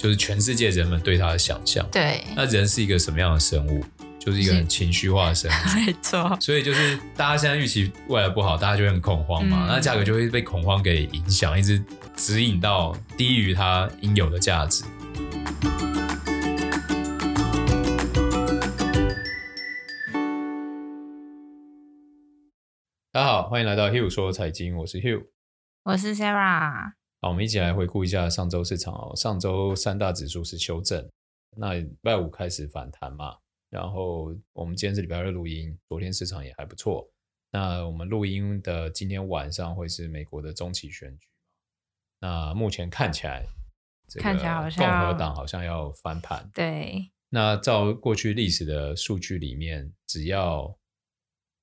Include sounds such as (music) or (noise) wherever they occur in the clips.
就是全世界人们对他的想象。对，那人是一个什么样的生物？就是一个很情绪化的生物，(laughs) 没错。所以就是大家现在预期未来不好，大家就会很恐慌嘛，嗯、那价格就会被恐慌给影响，一直指引到低于它应有的价值。大家好，欢迎来到 Hugh 说财经，我是 Hugh，我是 Sarah。好，我们一起来回顾一下上周市场哦。上周三大指数是修正，那礼拜五开始反弹嘛。然后我们今天是礼拜二录音，昨天市场也还不错。那我们录音的今天晚上会是美国的中期选举，那目前看起来，看起来好像共和党好像要翻盘。对。那照过去历史的数据里面，只要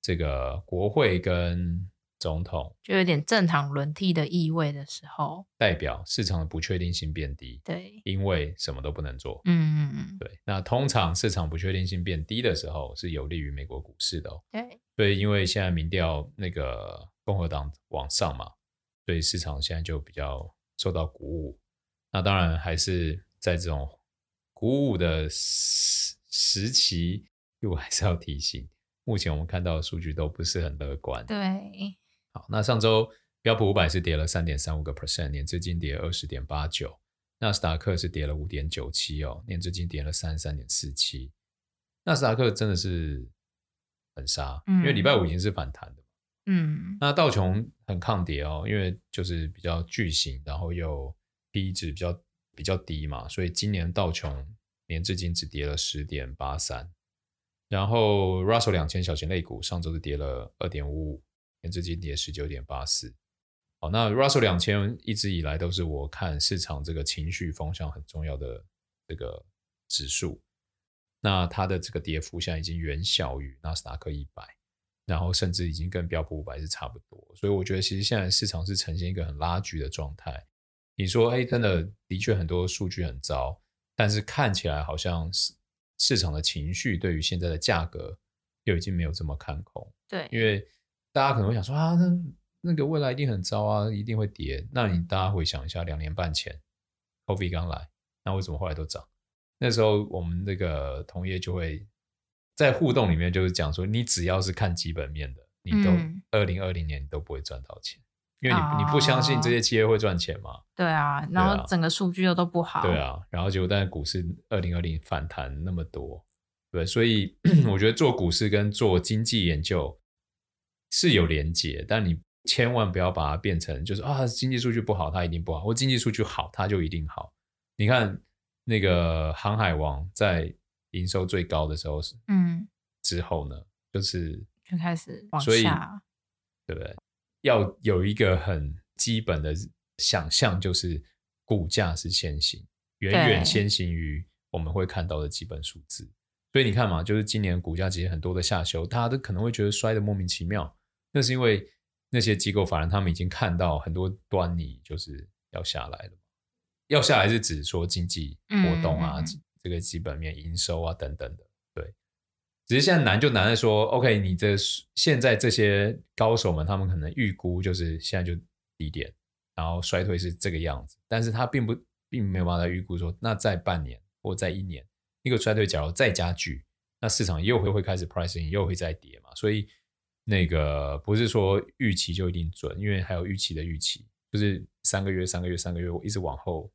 这个国会跟总统就有点政党轮替的意味的时候，代表市场的不确定性变低。对，因为什么都不能做。嗯嗯嗯。对，那通常市场不确定性变低的时候，是有利于美国股市的哦。对。所以，因为现在民调那个共和党往上嘛，所以市场现在就比较受到鼓舞。那当然还是在这种鼓舞的时时期，(laughs) 我还是要提醒，目前我们看到的数据都不是很乐观。对。好，那上周标普五百是跌了三点三五个 percent，年至今跌二十点八九。纳斯达克是跌了五点九七哦，年至今跌了三十三点四七。纳斯达克真的是很杀，嗯、因为礼拜五已经是反弹的。嗯，那道琼很抗跌哦，因为就是比较巨型，然后又 P 值比较比较低嘛，所以今年道琼年至今只跌了十点八三。然后 Russell 两千小型类股上周是跌了二点五五。年至今跌十九点八四，好，那 Russell 两千一直以来都是我看市场这个情绪风向很重要的这个指数，那它的这个跌幅现在已经远小于纳斯达克一百，然后甚至已经跟标普五百是差不多，所以我觉得其实现在市场是呈现一个很拉锯的状态。你说，哎，真的的确很多数据很糟，但是看起来好像是市场的情绪对于现在的价格又已经没有这么看空，对，因为。大家可能会想说啊，那那个未来一定很糟啊，一定会跌。那你大家回想一下，两年半前，COVID 刚来，那为什么后来都涨？那时候我们那个同业就会在互动里面就是讲说，你只要是看基本面的，你都二零二零年你都不会赚到钱，因为你、哦、你不相信这些企业会赚钱嘛。对啊，然后整个数据又都不好。对啊，然后结果但是股市二零二零反弹那么多，对，所以 (clears throat) 我觉得做股市跟做经济研究。是有连结，但你千万不要把它变成就是啊，经济数据不好，它一定不好；或经济数据好，它就一定好。你看那个航海王在营收最高的时候是，嗯，之后呢，就是就开始往下，对不对？要有一个很基本的想象，就是股价是先行，远远先行于我们会看到的基本数字。所以你看嘛，就是今年股价其实很多的下修，大家都可能会觉得摔的莫名其妙。那是因为那些机构法人他们已经看到很多端倪，就是要下来了。要下来是指说经济活动啊，嗯、这个基本面营收啊等等的。对，只是现在难就难在说，OK，你的现在这些高手们，他们可能预估就是现在就低点，然后衰退是这个样子，但是他并不并没有办法预估说，那在半年或在一年，一个衰退假如再加剧，那市场又会会开始 pricing 又会再跌嘛，所以。那个不是说预期就一定准，因为还有预期的预期，就是三个月、三个月、三个月，我一直往后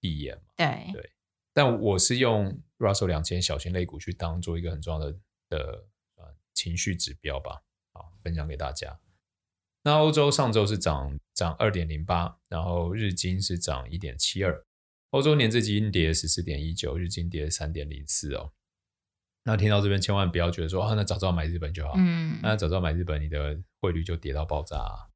递延嘛。对对，但我是用 Russell 两千小型类股去当做一个很重要的的呃情绪指标吧，好，分享给大家。那欧洲上周是涨涨二点零八，然后日经是涨一点七二，欧洲年至今跌十四点一九，日经跌三点零四哦。那听到这边，千万不要觉得说啊，那早知道买日本就好。嗯，那早知道买日本，你的汇率就跌到爆炸啊，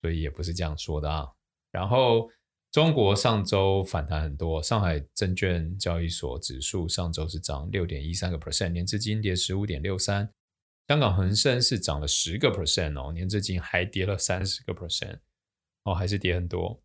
所以也不是这样说的啊。然后中国上周反弹很多，上海证券交易所指数上周是涨六点一三个 percent，年至今跌十五点六三。香港恒生是涨了十个 percent 哦，年至今还跌了三十个 percent 哦，还是跌很多。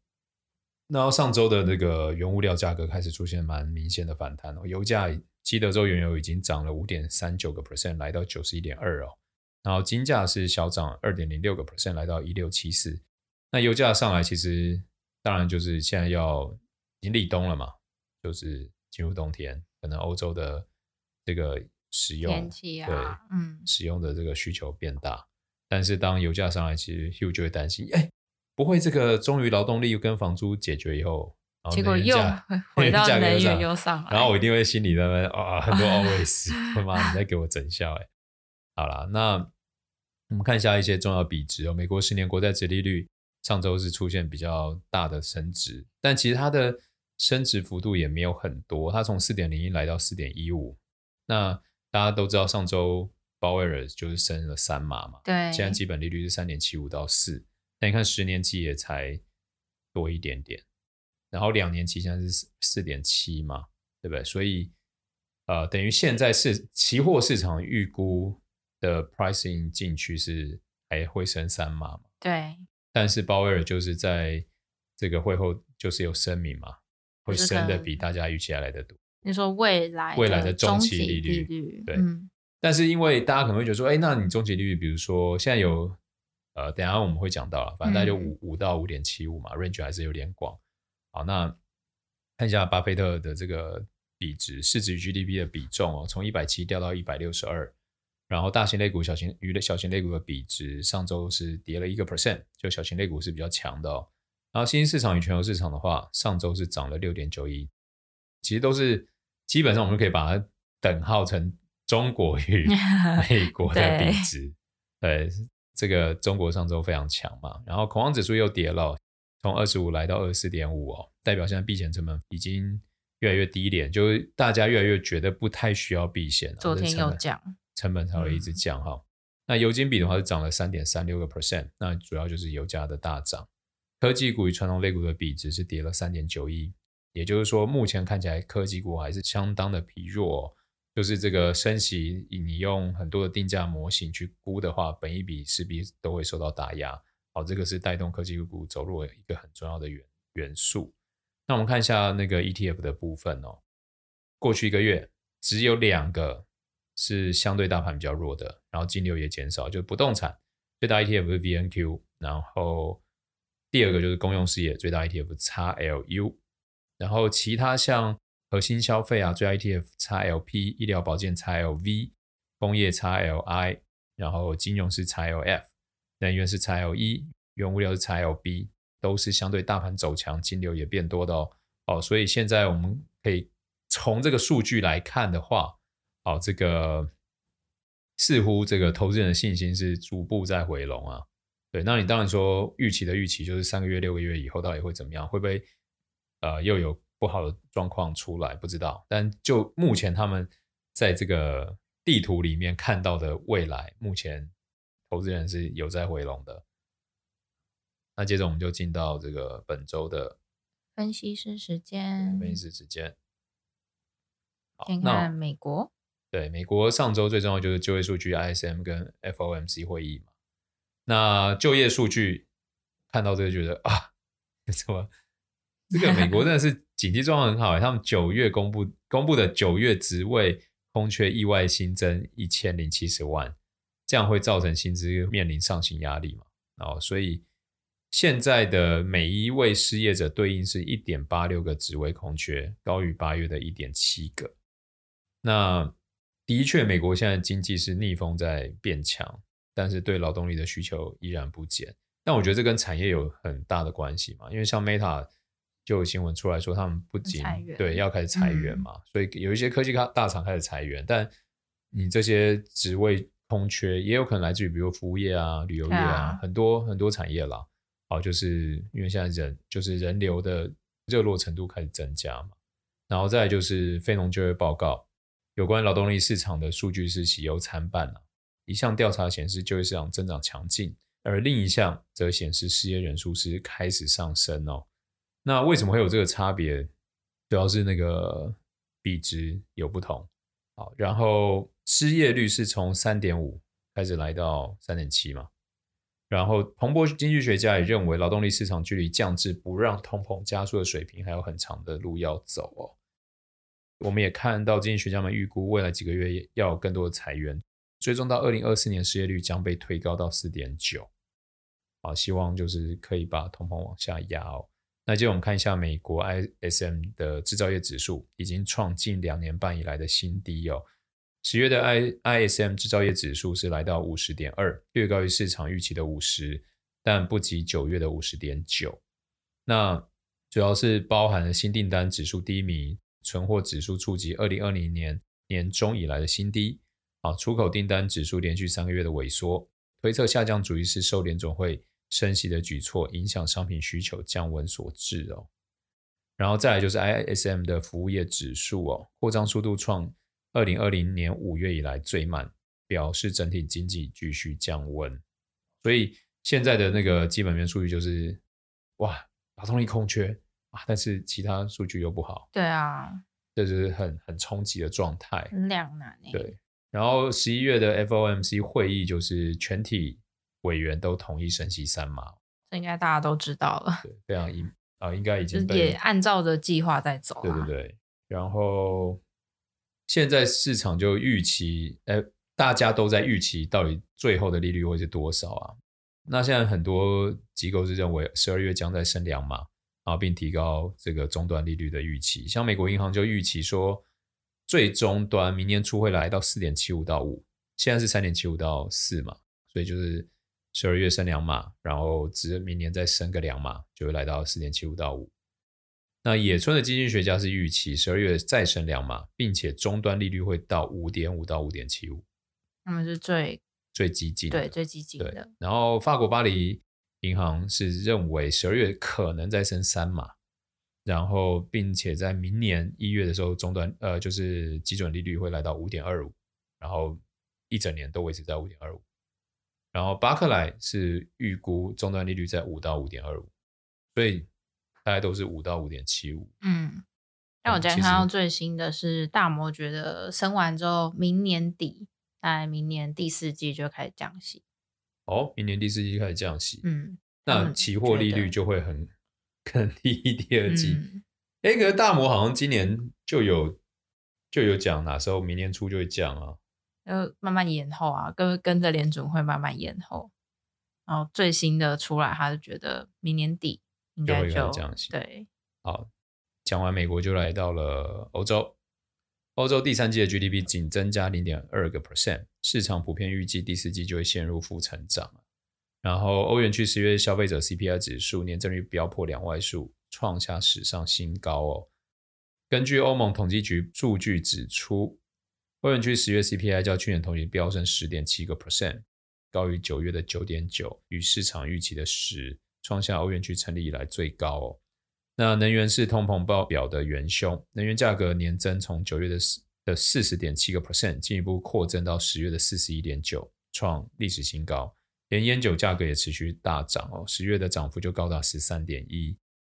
然后上周的那个原物料价格开始出现蛮明显的反弹哦，油价。西德州原油已经涨了五点三九个 percent，来到九十一点二哦。然后金价是小涨二点零六个 percent，来到一六七四。那油价上来，其实当然就是现在要已经立冬了嘛。就是进入冬天，可能欧洲的这个使用天气啊，对，嗯，使用的这个需求变大。但是当油价上来，其实 Hugh 就会担心，哎，不会这个终于劳动力跟房租解决以后，结果又 (laughs) 回到 (laughs) 能源又上来，然后我一定会心里在那边啊，很多 (laughs) always，他妈你在给我整笑哎。好了，那我们看一下一些重要比值哦。美国十年国债殖利率上周是出现比较大的升值，但其实它的升值幅度也没有很多，它从四点零一来到四点一五。那大家都知道上周。鲍威尔就是升了三码嘛，对，现在基本利率是三点七五到四，那你看十年期也才多一点点，然后两年期现在是四点七嘛，对不对？所以呃，等于现在是期货市场预估的 pricing 进去是还会升三码嘛？对，但是鲍威尔就是在这个会后就是有声明嘛，会升的比大家预期还来得多。你说未来未来的中期利率，利率对。嗯但是因为大家可能会觉得说，哎，那你中期利率，比如说现在有，呃，等下我们会讲到了，反正大概就五五到五点七五嘛，range 还是有点广。好，那看一下巴菲特的这个比值，市值与 GDP 的比重哦，从一百七掉到一百六十二。然后大型类股、小型与小型类股的比值，上周是跌了一个 percent，就小型类股是比较强的哦。然后新兴市场与全球市场的话，上周是涨了六点九一，其实都是基本上我们可以把它等号成。中国与 (laughs) 美国的比值，对，对这个中国上周非常强嘛，然后恐慌指数又跌了，从二十五来到二十四点五哦，代表现在避险成本已经越来越低廉，就是大家越来越觉得不太需要避险了。昨天有降，成本才会一直降哈、嗯。那油金比的话是涨了三点三六个 percent，那主要就是油价的大涨。科技股与传统类股的比值是跌了三点九一，也就是说目前看起来科技股还是相当的疲弱、哦。就是这个升息，你用很多的定价模型去估的话，本一比势必都会受到打压。好，这个是带动科技股走弱的一个很重要的元元素。那我们看一下那个 ETF 的部分哦。过去一个月只有两个是相对大盘比较弱的，然后金流也减少，就是不动产最大 ETF 是 VNQ，然后第二个就是公用事业最大 ETF XLU，然后其他像。核心消费啊，最大 ETF XLP，医疗保健 XLV，工业 XLI，然后金融是 XLF，能源是 xl 一原物料是 XLB，都是相对大盘走强，金流也变多的哦。哦，所以现在我们可以从这个数据来看的话，哦，这个似乎这个投资人的信心是逐步在回笼啊。对，那你当然说预期的预期就是三个月、六个月以后到底会怎么样？会不会呃又有？不好的状况出来不知道，但就目前他们在这个地图里面看到的未来，目前投资人是有在回笼的。那接着我们就进到这个本周的分析师时间。分析师时间。先看美国。对，美国上周最重要就是就业数据 ISM 跟 FOMC 会议嘛。那就业数据看到这个觉得啊，怎么？这个美国真的是 (laughs) 经济状况很好，他们九月公布公布的九月职位空缺意外新增一千零七十万，这样会造成薪资面临上行压力嘛？哦，所以现在的每一位失业者对应是一点八六个职位空缺，高于八月的一点七个。那的确，美国现在经济是逆风在变强，但是对劳动力的需求依然不减。但我觉得这跟产业有很大的关系嘛，因为像 Meta。就有新闻出来说，他们不仅对要开始裁员嘛，嗯，所以有一些科技大大厂开始裁员，但你这些职位空缺也有可能来自于比如服务业啊、旅游业啊，啊很多很多产业啦。好，就是因为现在人就是人流的热络程度开始增加嘛，然后再来就是非农就业报告，有关劳动力市场的数据是喜忧参半啊。一项调查显示就业市场增长强劲，而另一项则显示失业人数是开始上升哦。那为什么会有这个差别？主要是那个比值有不同，好，然后失业率是从三点五开始来到三点七嘛，然后彭博经济学家也认为，劳动力市场距离降至不让通膨加速的水平还有很长的路要走哦。我们也看到经济学家们预估，未来几个月要有更多的裁员，最终到二零二四年失业率将被推高到四点九，好，希望就是可以把通膨往下压哦。那接着我们看一下美国 ISM 的制造业指数，已经创近两年半以来的新低哦。十月的 I ISM 制造业指数是来到五十点二，略高于市场预期的五十，但不及九月的五十点九。那主要是包含了新订单指数低迷，存货指数触及二零二零年年中以来的新低。啊，出口订单指数连续三个月的萎缩，推测下降主要是受联总会升息的举措影响商品需求降温所致哦。然后再来就是 ISM 的服务业指数哦，扩张速度创二零二零年五月以来最慢，表示整体经济继续降温。所以现在的那个基本面数据就是，哇，劳动力空缺啊，但是其他数据又不好。对啊，这就是很很冲击的状态，很两难。对。然后十一月的 FOMC 会议就是全体委员都同意升息三码，这应该大家都知道了。对，非常应啊，应该已经也按照着计划在走。对对对。然后现在市场就预期，哎，大家都在预期到底最后的利率会是多少啊？那现在很多机构是认为十二月将再升两码，然后并提高这个终端利率的预期。像美国银行就预期说。最终端明年初会来到四点七五到五，现在是三点七五到四嘛，所以就是十二月升两码，然后只明年再升个两码，就会来到四点七五到五。那野村的经济学家是预期十二月再升两码，并且终端利率会到五点五到五点七五，他们是最最激进的，对最激进的。然后法国巴黎银行是认为十二月可能再升三码。然后，并且在明年一月的时候，终端呃，就是基准利率会来到五点二五，然后一整年都维持在五点二五。然后巴克莱是预估终端利率在五到五点二五，所以大概都是五到五点七五。嗯，但我今天看到最新的是大摩觉得升完之后，明年底大概明年第四季就开始降息。哦，明年第四季开始降息。嗯，那期货利率就会很。可能第一、第二季，哎、嗯，可是大摩好像今年就有就有讲哪时候明年初就会降啊，就慢慢延后啊，跟跟着联准会慢慢延后，然后最新的出来，他就觉得明年底应该就，就。对，好，讲完美国就来到了欧洲，欧洲第三季的 GDP 仅增加零点二个 percent，市场普遍预计第四季就会陷入负成长。然后，欧元区十月消费者 CPI 指数年增率飙破两位数，创下史上新高哦。根据欧盟统计局数据指出，欧元区十月 CPI 较去年同期飙升十点七个 percent，高于九月的九点九，与市场预期的十，创下欧元区成立以来最高哦。那能源是通膨报表的元凶，能源价格年增从九月的四的四十点七个 percent，进一步扩增到十月的四十一点九，创历史新高。连烟酒价格也持续大涨哦，十月的涨幅就高达十三点一。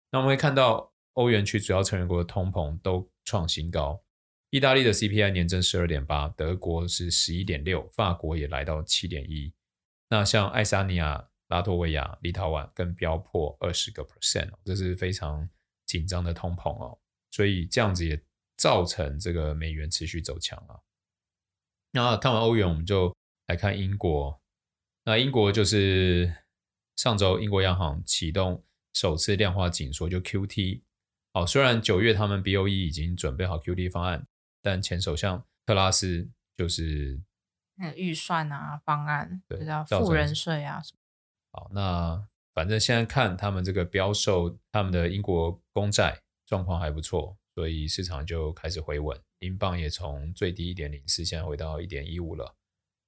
那我们会看到欧元区主要成员国的通膨都创新高，意大利的 CPI 年增十二点八，德国是十一点六，法国也来到七点一。那像爱沙尼亚、拉脱维亚、立陶宛更飙破二十个 percent，这是非常紧张的通膨哦。所以这样子也造成这个美元持续走强啊。那看完欧元，我们就来看英国。那英国就是上周英国央行启动首次量化紧缩，就 QT。好，虽然九月他们 BOE 已经准备好 QT 方案，但前首相特拉斯就是预算啊方案，对，叫富人税啊什么。好，那反正现在看他们这个标售他们的英国公债状况还不错，所以市场就开始回稳，英镑也从最低一点零四，现在回到一点一五了。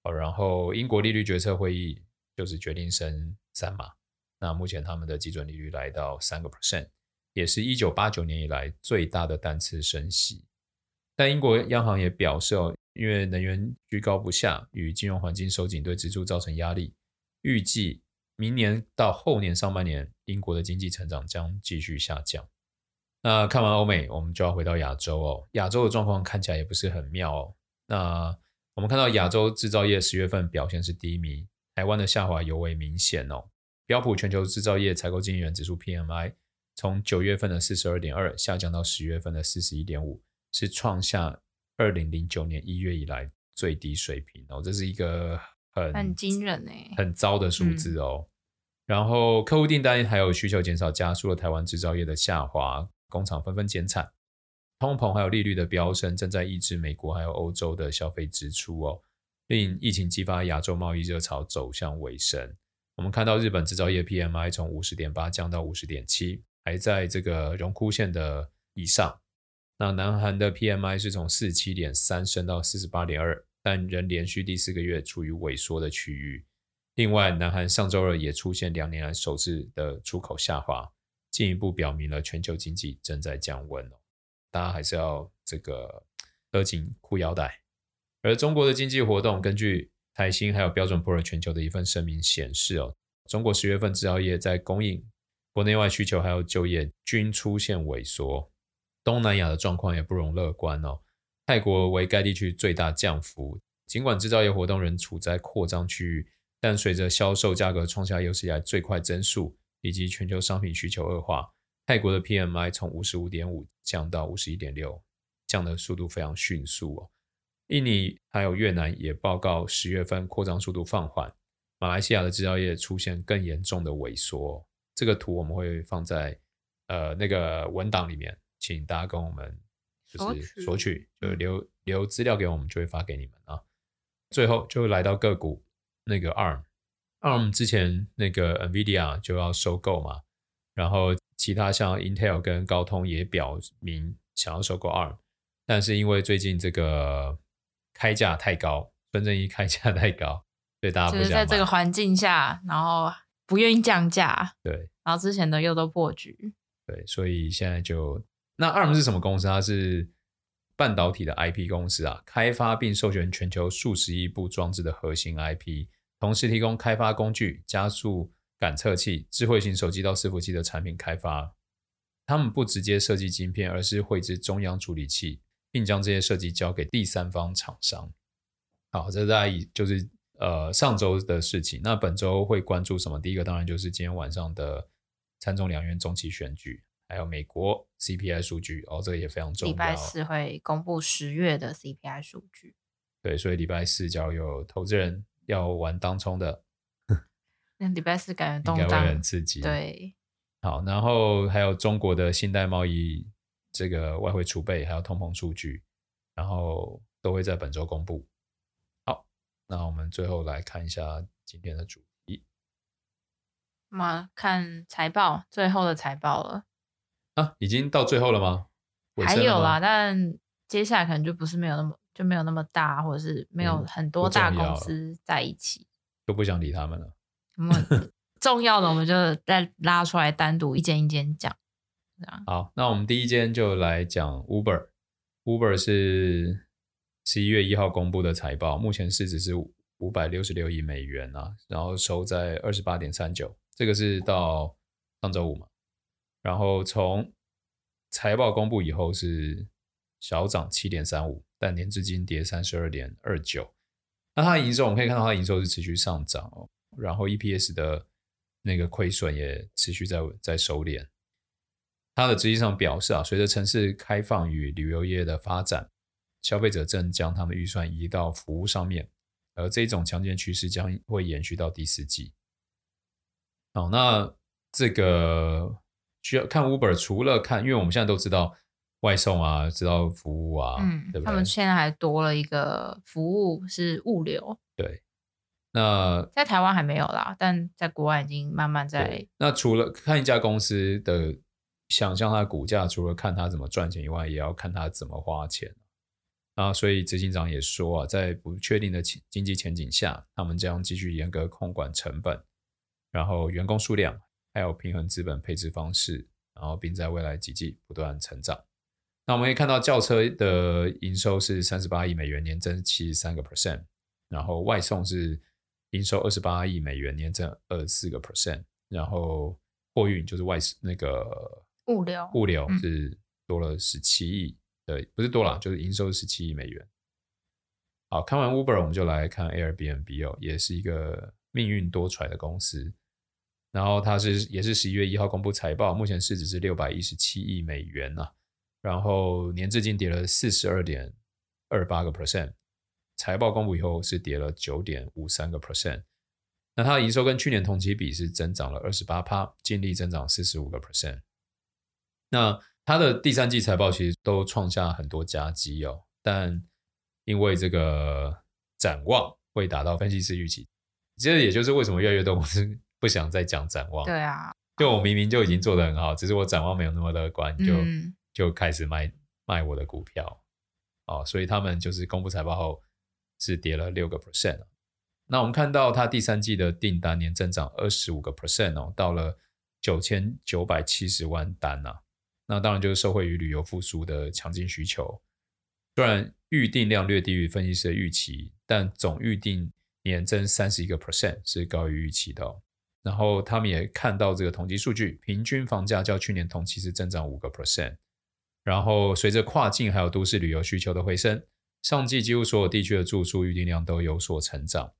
好，然后英国利率决策会议就是决定升三码，那目前他们的基准利率来到三个 percent，也是一九八九年以来最大的单次升息。但英国央行也表示哦，因为能源居高不下，与金融环境收紧对支出造成压力，预计明年到后年上半年，英国的经济成长将继续下降。那看完欧美，我们就要回到亚洲哦，亚洲的状况看起来也不是很妙哦。那我们看到亚洲制造业十月份表现是低迷，台湾的下滑尤为明显哦。标普全球制造业采购经理人指数 PMI 从九月份的四十二点二下降到十月份的四十一点五，是创下二零零九年一月以来最低水平哦。这是一个很很惊人哎，很糟的数字哦。然后客户订单还有需求减少，加速了台湾制造业的下滑，工厂纷纷减产。通膨还有利率的飙升，正在抑制美国还有欧洲的消费支出哦，令疫情激发亚洲贸易热潮走向尾声。我们看到日本制造业 PMI 从五十点八降到五十点七，还在这个荣枯线的以上。那南韩的 PMI 是从四十七点三升到四十八点二，但仍连续第四个月处于萎缩的区域。另外，南韩上周二也出现两年来首次的出口下滑，进一步表明了全球经济正在降温哦。大家还是要这个勒紧裤腰带。而中国的经济活动，根据台新还有标准普尔全球的一份声明显示哦，中国十月份制造业在供应、国内外需求还有就业均出现萎缩。东南亚的状况也不容乐观哦。泰国为该地区最大降幅，尽管制造业活动仍处在扩张区域，但随着销售价格创下有史以来最快增速，以及全球商品需求恶化，泰国的 PMI 从五十五点五降到五十一点六，降的速度非常迅速哦。印尼还有越南也报告十月份扩张速度放缓，马来西亚的制造业出现更严重的萎缩。这个图我们会放在呃那个文档里面，请大家跟我们就是索取，就留留资料给我们，就会发给你们啊。最后就来到个股，那个 ARM，ARM 之前那个 NVIDIA 就要收购嘛，然后其他像 Intel 跟高通也表明想要收购 ARM，但是因为最近这个。开价太高，孙正义开价太高，(laughs) 所以大家不想。就是在这个环境下，然后不愿意降价，对，然后之前的又都破局，对，所以现在就那 ARM 是什么公司？它是半导体的 IP 公司啊，开发并授权全球数十亿部装置的核心 IP，同时提供开发工具，加速感测器、智慧型手机到伺服器的产品开发。他们不直接设计晶片，而是绘制中央处理器。并将这些设计交给第三方厂商。好，这大概就是呃上周的事情。那本周会关注什么？第一个当然就是今天晚上的参众两院中期选举，还有美国 CPI 数据哦，这个也非常重要。礼拜四会公布十月的 CPI 数据。对，所以礼拜四只要有投资人要玩当冲的，(laughs) 那礼拜四感觉动荡会很刺激。对，好，然后还有中国的信贷贸易。这个外汇储备还有通膨数据，然后都会在本周公布。好，那我们最后来看一下今天的主题。我们看财报，最后的财报了。啊，已经到最后了吗？还有啦，但接下来可能就不是没有那么就没有那么大，或者是没有很多大公司在一起，都、嗯、不想理他们了。我们 (laughs) 重要的我们就再拉出来单独一间一间讲。好，那我们第一间就来讲 Uber。Uber 是十一月一号公布的财报，目前市值是五百六十六亿美元啊，然后收在二十八点三九，这个是到上周五嘛。然后从财报公布以后是小涨七点三五，但年至今跌三十二点二九。那它的营收我们可以看到，它的营收是持续上涨哦，然后 EPS 的那个亏损也持续在在收敛。它的执行上表示啊，随着城市开放与旅游业的发展，消费者正将他们预算移到服务上面，而这种强劲趋势将会延续到第四季。好，那这个需要看 Uber，除了看，因为我们现在都知道外送啊，知道服务啊，嗯，对不对？他们现在还多了一个服务是物流，对。那在台湾还没有啦，但在国外已经慢慢在。那除了看一家公司的。想象它的股价，除了看它怎么赚钱以外，也要看它怎么花钱。啊，所以执行长也说啊，在不确定的经济前景下，他们将继续严格控管成本，然后员工数量，还有平衡资本配置方式，然后并在未来几季不断成长。那我们可以看到，轿车的营收是三十八亿美元，年增七十三个 percent，然后外送是营收二十八亿美元，年增二十四个 percent，然后货运就是外那个。物流物流是多了十七亿，对、嗯，不是多了，就是营收十七亿美元。好，看完 Uber，我们就来看 Airbnb 哦，也是一个命运多舛的公司。然后它是也是十一月一号公布财报，目前市值是六百一十七亿美元呐、啊，然后年至今跌了四十二点二八个 percent，财报公布以后是跌了九点五三个 percent。那它的营收跟去年同期比是增长了二十八趴，净利增长四十五个 percent。那它的第三季财报其实都创下很多佳绩哦，但因为这个展望未达到分析师预期，这也就是为什么越来越多公司不想再讲展望。对啊，就我明明就已经做得很好，只是我展望没有那么乐观，就、嗯、就开始卖卖我的股票哦，所以他们就是公布财报后是跌了六个 percent。那我们看到它第三季的订单年增长二十五个 percent 哦，到了九千九百七十万单呐、啊。那当然就是受惠于旅游复苏的强劲需求。虽然预订量略低于分析师的预期，但总预订年增三十一个 percent 是高于预期的、哦。然后他们也看到这个统计数据，平均房价较去年同期是增长五个 percent。然后随着跨境还有都市旅游需求的回升，上季几乎所有地区的住宿预订量都有所成长。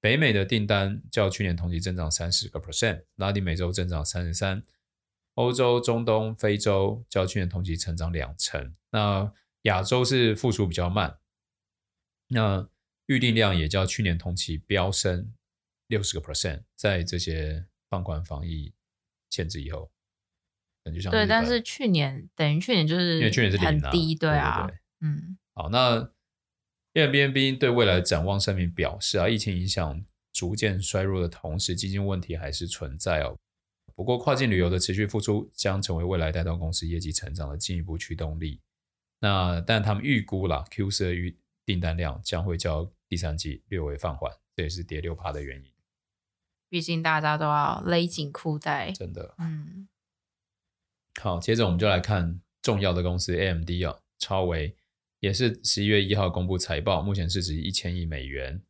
北美的订单较去年同期增长三十个 percent，拉丁美洲增长三十三，欧洲、中东、非洲较去年同期成长两成。那亚洲是复苏比较慢，那预订量也较去年同期飙升六十个 percent，在这些放宽防疫限制以后，感觉像对，但是去年等于去年就是因为去年是很低，对啊，对对对嗯，好那。Airbnb 对未来展望声明表示啊，疫情影响逐渐衰弱的同时，基金问题还是存在哦。不过，跨境旅游的持续复苏将成为未来带动公司业绩成长的进一步驱动力。那但他们预估了 Q 四的预订单量将会较第三季略微放缓，这也是跌六趴的原因。毕竟大家都要勒紧裤带，真的。嗯。好，接着我们就来看重要的公司 AMD 啊，超微。也是十一月一号公布财报，目前市值一千亿美元。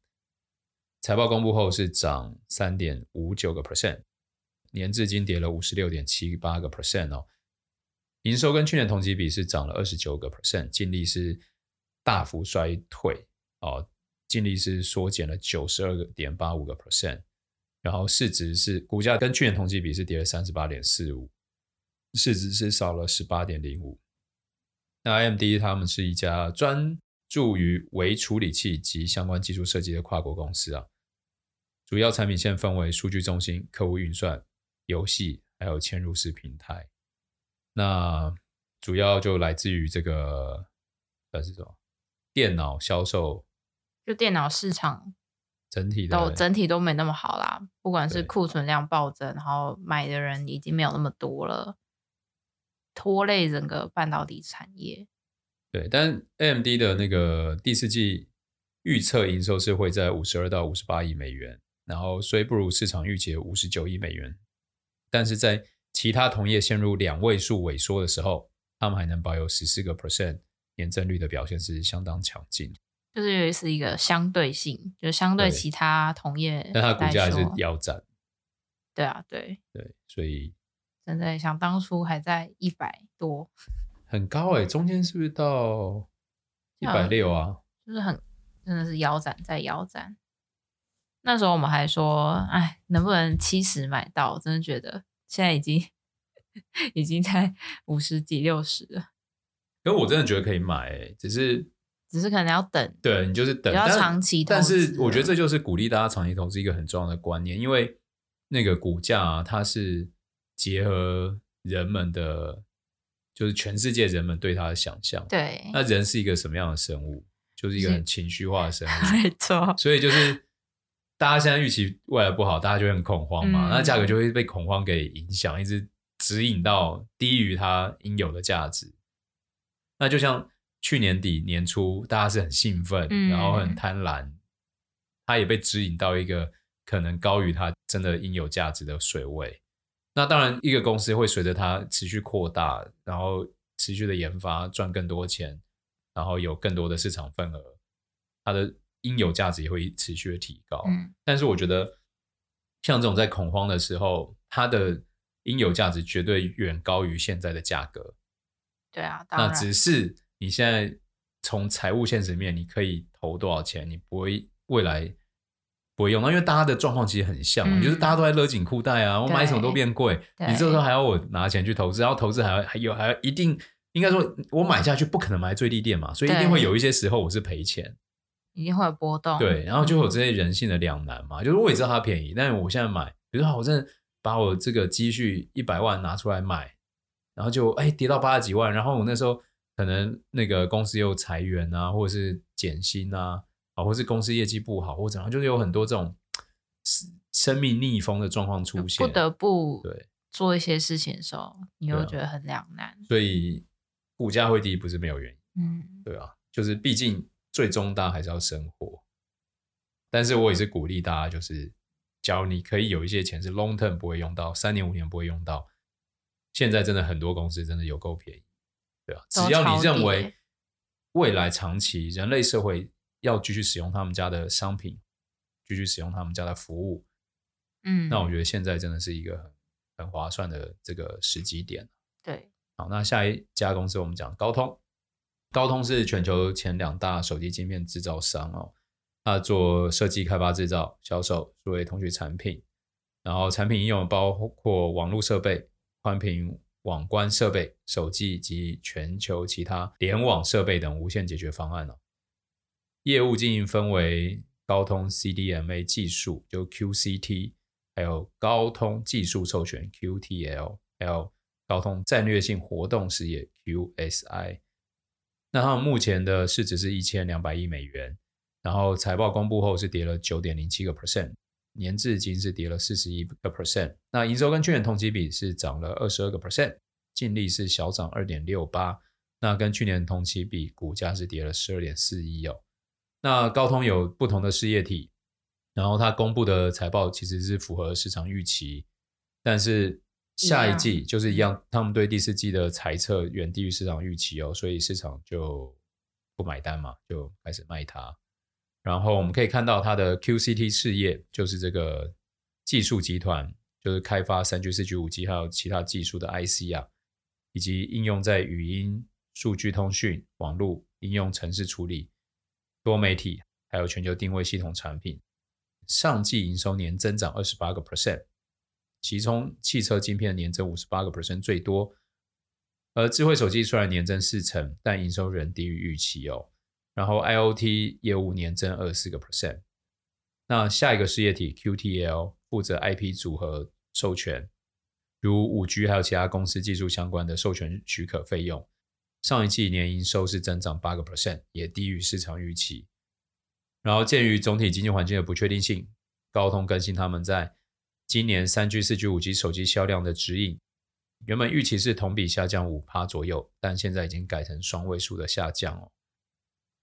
财报公布后是涨三点五九个 percent，年至今跌了五十六点七八个 percent 哦。营收跟去年同期比是涨了二十九个 percent，净利是大幅衰退哦，净利是缩减了九十二点八五个 percent，然后市值是股价跟去年同期比是跌了三十八点四五，市值是少了十八点零五。那 AMD 他们是一家专注于微处理器及相关技术设计的跨国公司啊，主要产品线分为数据中心、客户运算、游戏，还有嵌入式平台。那主要就来自于这个呃是什么？电脑销售，就电脑市场整体的都整体都没那么好啦，不管是库存量暴增，然后买的人已经没有那么多了。拖累整个半导体产业。对，但 AMD 的那个第四季预测营收是会在五十二到五十八亿美元，然后虽不如市场预期五十九亿美元，但是在其他同业陷入两位数萎缩的时候，他们还能保有十四个 percent 年增率的表现是相当强劲。就是是一个相对性，就相对其他同业，但它股价还是腰斩。对啊，对对，所以。真的想当初还在一百多，很高哎、欸，中间是不是到 (laughs) 一百六啊？就是很真的是腰斩再腰斩。那时候我们还说，哎，能不能七十买到？我真的觉得现在已经已经在五十几六十了。可我真的觉得可以买、欸，只是只是可能要等。对，你就是等，要长期投资。但是我觉得这就是鼓励大家长期投资一个很重要的观念，因为那个股价、啊、它是。结合人们的，就是全世界人们对它的想象。对，那人是一个什么样的生物？就是一个很情绪化的生物。(laughs) 没错。所以就是大家现在预期未来不好，大家就会很恐慌嘛。嗯、那价格就会被恐慌给影响，一直指引到低于它应有的价值。那就像去年底年初，大家是很兴奋，嗯、然后很贪婪，它也被指引到一个可能高于它真的应有价值的水位。那当然，一个公司会随着它持续扩大，然后持续的研发，赚更多钱，然后有更多的市场份额，它的应有价值也会持续的提高。嗯，但是我觉得，像这种在恐慌的时候，它的应有价值绝对远高于现在的价格。对啊，当然。那只是你现在从财务现实面，你可以投多少钱，你不会未来。不会用，因为大家的状况其实很像，嗯、就是大家都在勒紧裤带啊，我买什么都变贵，你这时候还要我拿钱去投资，然后投资还要还有还要一定应该说，我买下去不可能买最低点嘛，所以一定会有一些时候我是赔钱。一定会有波动。对，然后就有这些人性的两难嘛，嗯、就是我也知道它便宜，但是我现在买，比如说我真的把我这个积蓄一百万拿出来买，然后就哎跌到八十几万，然后我那时候可能那个公司又裁员啊，或者是减薪啊，啊，或是公司业绩不好或者怎样，就是有很多这种生命逆风的状况出现，不得不对。做一些事情的时候，你又觉得很两难，所以股价会低不是没有原因，嗯，对啊，就是毕竟。最终大家还是要生活，但是我也是鼓励大家，就是假如你可以有一些钱是 long term 不会用到，三年五年不会用到，现在真的很多公司真的有够便宜，只要你认为未来长期人类社会要继续使用他们家的商品，继续使用他们家的服务，嗯，那我觉得现在真的是一个很很划算的这个时机点。对，好，那下一家公司我们讲高通。高通是全球前两大手机晶片制造商哦，它做设计、开发、制造、销售数位通讯产品，然后产品应用包括网络设备、宽频网关设备、手机及全球其他联网设备等无线解决方案哦。业务经营分为高通 CDMA 技术就 QCT，还有高通技术授权 QTL，还有高通战略性活动事业 QSI。那他们目前的市值是一千两百亿美元，然后财报公布后是跌了九点零七个 percent，年至今是跌了四十一个 percent。那营收跟去年同期比是涨了二十二个 percent，净利是小涨二点六八。那跟去年同期比，股价是跌了十二点四一哦。那高通有不同的事业体，然后它公布的财报其实是符合市场预期，但是。下一季就是一样，他们对第四季的财测远低于市场预期哦，所以市场就不买单嘛，就开始卖它。然后我们可以看到它的 QCT 事业，就是这个技术集团，就是开发三 G、四 G、五 G 还有其他技术的 IC 啊，以及应用在语音、数据通讯、网络应用、程式处理、多媒体，还有全球定位系统产品。上季营收年增长二十八个 percent。其中汽车晶片年增五十八个 percent 最多，而智慧手机虽然年增四成，但营收仍低于预期哦。然后 IoT 业务年增二十四个 percent。那下一个事业体 QTL 负责 IP 组合授权，如五 G 还有其他公司技术相关的授权许可费用，上一季年营收是增长八个 percent，也低于市场预期。然后鉴于总体经济环境的不确定性，高通更新他们在今年三 G、四 G、五 G 手机销量的指引，原本预期是同比下降五趴左右，但现在已经改成双位数的下降哦。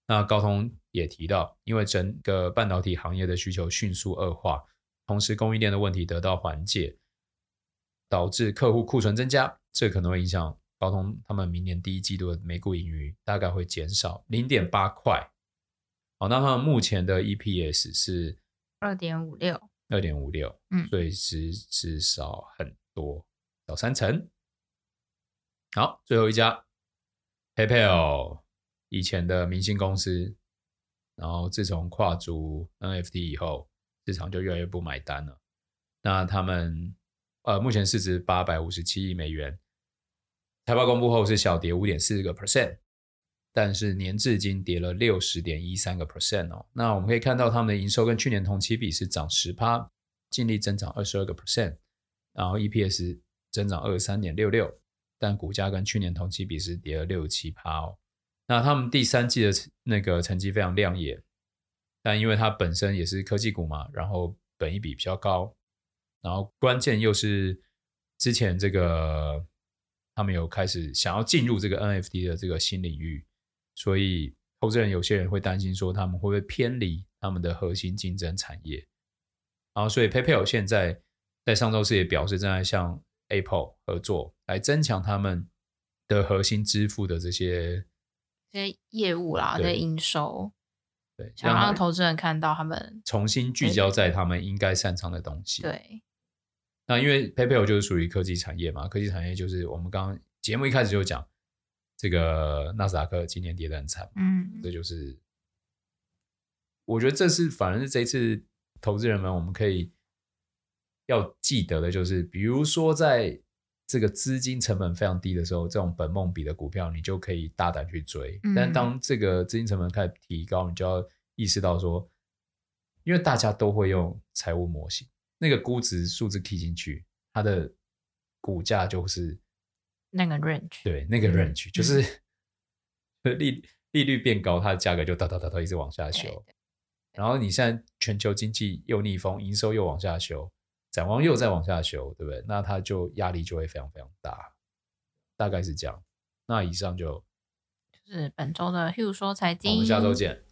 那高通也提到，因为整个半导体行业的需求迅速恶化，同时供应链的问题得到缓解，导致客户库存增加，这可能会影响高通他们明年第一季度的每股盈余大概会减少零点八块。好，那他们目前的 EPS 是二点五六。二点五六，嗯，所以是至少很多，少三成。好，最后一家，PayPal 以前的明星公司，然后自从跨足 NFT 以后，市场就越来越不买单了。那他们呃，目前市值八百五十七亿美元，财报公布后是小跌五点四个 percent。但是年至今跌了六十点一三个 percent 哦。那我们可以看到，他们的营收跟去年同期比是涨十趴，净利增长二十二个 percent，然后 EPS 增长二十三点六六，但股价跟去年同期比是跌了六七趴哦。那他们第三季的那个成绩非常亮眼，但因为它本身也是科技股嘛，然后本益比比较高，然后关键又是之前这个他们有开始想要进入这个 NFT 的这个新领域。所以，投资人有些人会担心说，他们会不会偏离他们的核心竞争产业？然后，所以 PayPal 现在在上周四也表示，正在向 Apple 合作，来增强他们的核心支付的这些些业务啦，对营收，对，想让投资人看到他们重新聚焦在他们应该擅长的东西。对，那因为 PayPal 就是属于科技产业嘛，科技产业就是我们刚刚节目一开始就讲。这个纳斯达克今年跌得很惨，嗯，这就是我觉得这是反而是这一次投资人们我们可以要记得的，就是比如说在这个资金成本非常低的时候，这种本梦比的股票你就可以大胆去追，嗯，但当这个资金成本开始提高，你就要意识到说，因为大家都会用财务模型，那个估值数字 key 进去，它的股价就是那个 range，对，那个 range、嗯、就是利利率变高，它的价格就哒哒哒哒一直往下修。然后你现在全球经济又逆风，营收又往下修，展望又再往下修，对不对？那它就压力就会非常非常大，大概是这样。那以上就就是本周的 Hugh 说财经，我们下周见，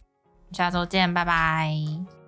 下周见，拜拜。